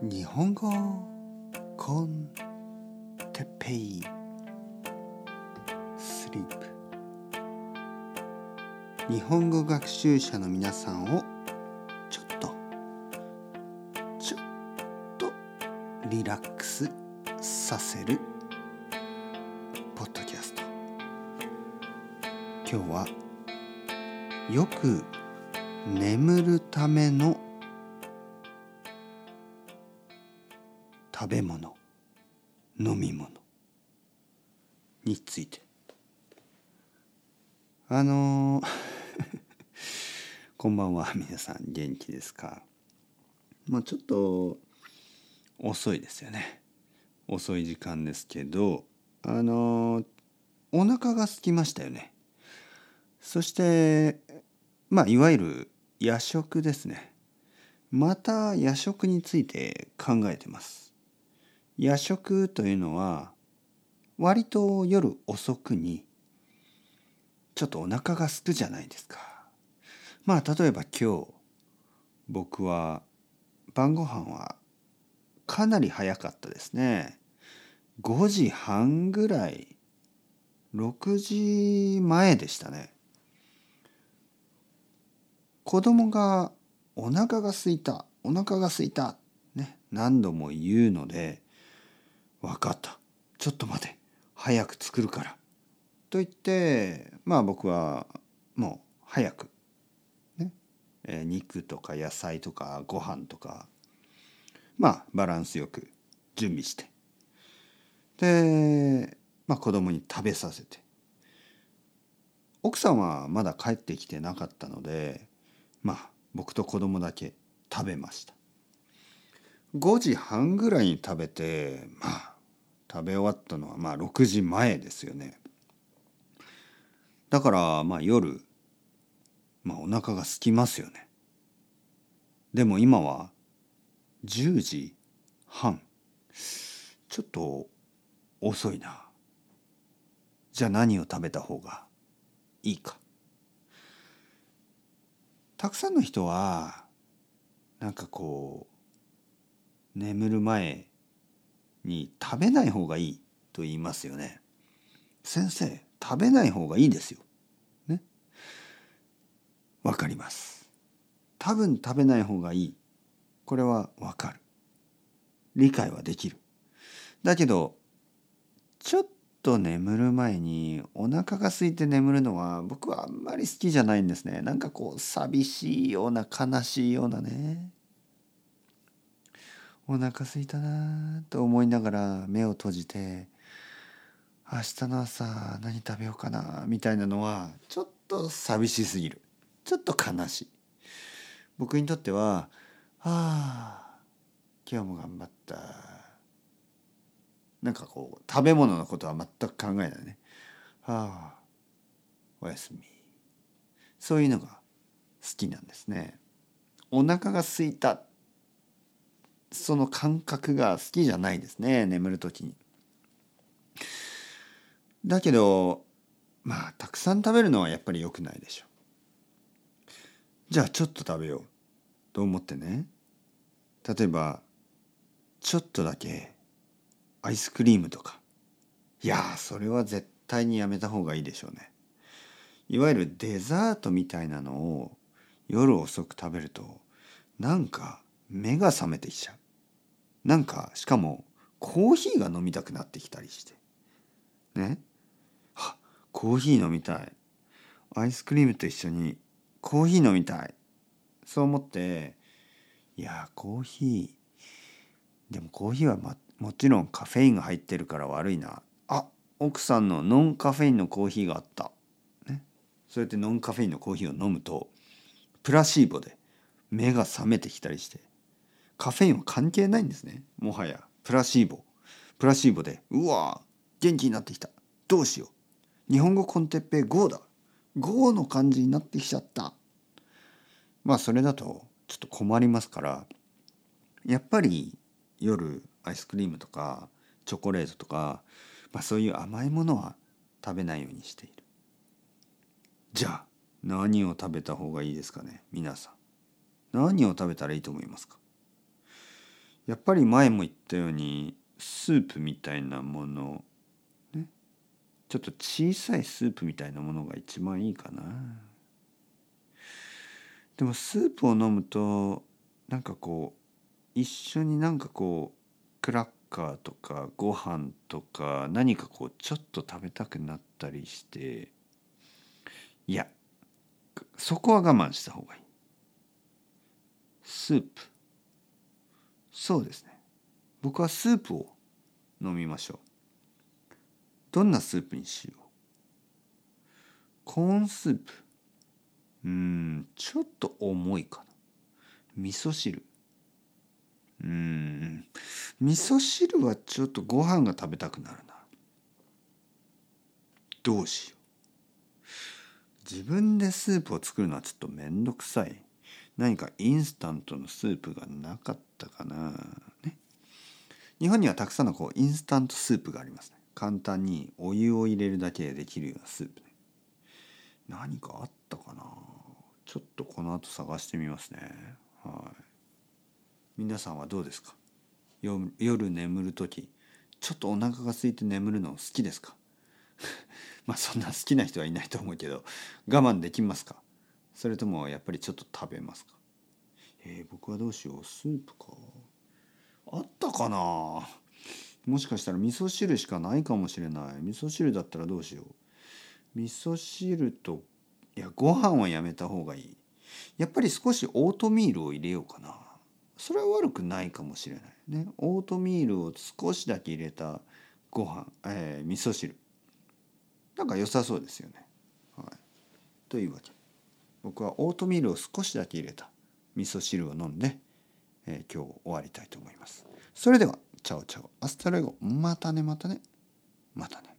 日本語コンテペイスリープ。日本語学習者の皆さんをちょっとちょっとリラックスさせるポッドキャスト。今日はよく眠るための食べ物飲み物について。あのー こんばんは皆さん元気ですか？もうちょっと遅いですよね。遅い時間ですけどあのーお腹が空きましたよね。そしてまあいわゆる夜食ですね。また夜食について考えてます。夜食というのは割と夜遅くにちょっとお腹が空くじゃないですか。まあ例えば今日僕は晩ご飯はかなり早かったですね。5時半ぐらい6時前でしたね。子供がお腹が空いたお腹が空いたね何度も言うので分かった。ちょっと待て。早く作るから。と言ってまあ僕はもう早く。ね、えー肉とか野菜とかご飯とかまあバランスよく準備して。で、まあ、子供に食べさせて。奥さんはまだ帰ってきてなかったのでまあ僕と子供だけ食べました。5時半ぐらいに食べてまあ食べ終わったのはまあ6時前ですよね。だからまあ夜まあお腹が空きますよね。でも今は10時半。ちょっと遅いな。じゃあ何を食べた方がいいか。たくさんの人はなんかこう眠る前に食べない方がいいと言いますよね。先生食べない方がいいですよ。ね。わかります。多分食べない方がいい。これはわかる。理解はできる。だけどちょっと眠る前にお腹が空いて眠るのは僕はあんまり好きじゃないんですね。なんかこう寂しいような悲しいようなね。お腹空いたなと思いながら目を閉じて明日の朝何食べようかなみたいなのはちょっと寂しすぎる。ちょっと悲しい。僕にとっては「ああ今日も頑張った」なんかこう食べ物のことは全く考えないね「ああおやすみ」そういうのが好きなんですね。お腹が空いた。その感覚が好きじゃないですね眠る時に。だけどまあたくさん食べるのはやっぱり良くないでしょう。じゃあちょっと食べようと思ってね？例えばちょっとだけアイスクリームとかいやそれは絶対にやめた方がいいでしょうね。いわゆるデザートみたいなのを夜遅く食べるとなんか目が覚めてきちゃう。なんかしかもコーヒーが飲みたくなってきたりして。ね？あコーヒー飲みたい。アイスクリームと一緒にコーヒー飲みたい。そう思っていやコーヒーでもコーヒーは、ま、もちろんカフェインが入ってるから悪いな。あ奥さんのノンカフェインのコーヒーがあった。ね？そうやってノンカフェインのコーヒーを飲むとプラシーボで目が覚めてきたりしてカフェインは関係ないんですね。もはや。プラシーボ。プラシーボでうわ元気になってきた。どうしよう。日本語コンテッペイ GO だ。GO の感じになってきちゃった。まあそれだとちょっと困りますから。やっぱり夜アイスクリームとかチョコレートとか、まあ、そういう甘いものは食べないようにしている。じゃあ何を食べた方がいいですかね皆さん。何を食べたらいいと思いますか？やっぱり前も言ったようにスープみたいなものねちょっと小さいスープみたいなものが一番いいかな。でもスープを飲むとなんかこう一緒になんかこうクラッカーとかご飯とか何かこうちょっと食べたくなったりしていやそこは我慢した方がいい。スープ。そうですね。僕はスープを飲みましょう。どんなスープにしよう？コーンスープ。うんちょっと重いかな。味噌汁。うん味噌汁はちょっとご飯が食べたくなるな。どうしよう。自分でスープを作るのはちょっと面倒くさい。何かインスタントのスープがなかったかな？ね。日本にはたくさんのこうインスタントスープがありますね。簡単にお湯を入れるだけでできるようなスープね。何かあったかな？ちょっとこの後探してみますね。はい。皆さんはどうですか？夜眠る時ちょっとお腹が空いて眠るの好きですか？まあそんな好きな人はいないと思うけど我慢できますか？それともやっぱりちょっと食べますか？えー、僕はどうしよう。スープか。あったかな？もしかしたら味噌汁しかないかもしれない。味噌汁だったらどうしよう。味噌汁といやご飯はやめた方がいい。やっぱり少しオートミールを入れようかな。それは悪くないかもしれない。ね。オートミールを少しだけ入れたご飯、えー、味噌汁。なんか良さそうですよね。はい、というわけ僕はオートミールを少しだけ入れた味噌汁を飲んで、えー、今日終わりたいと思います。それでは ciao ciao hasta luego またねまたねまたね。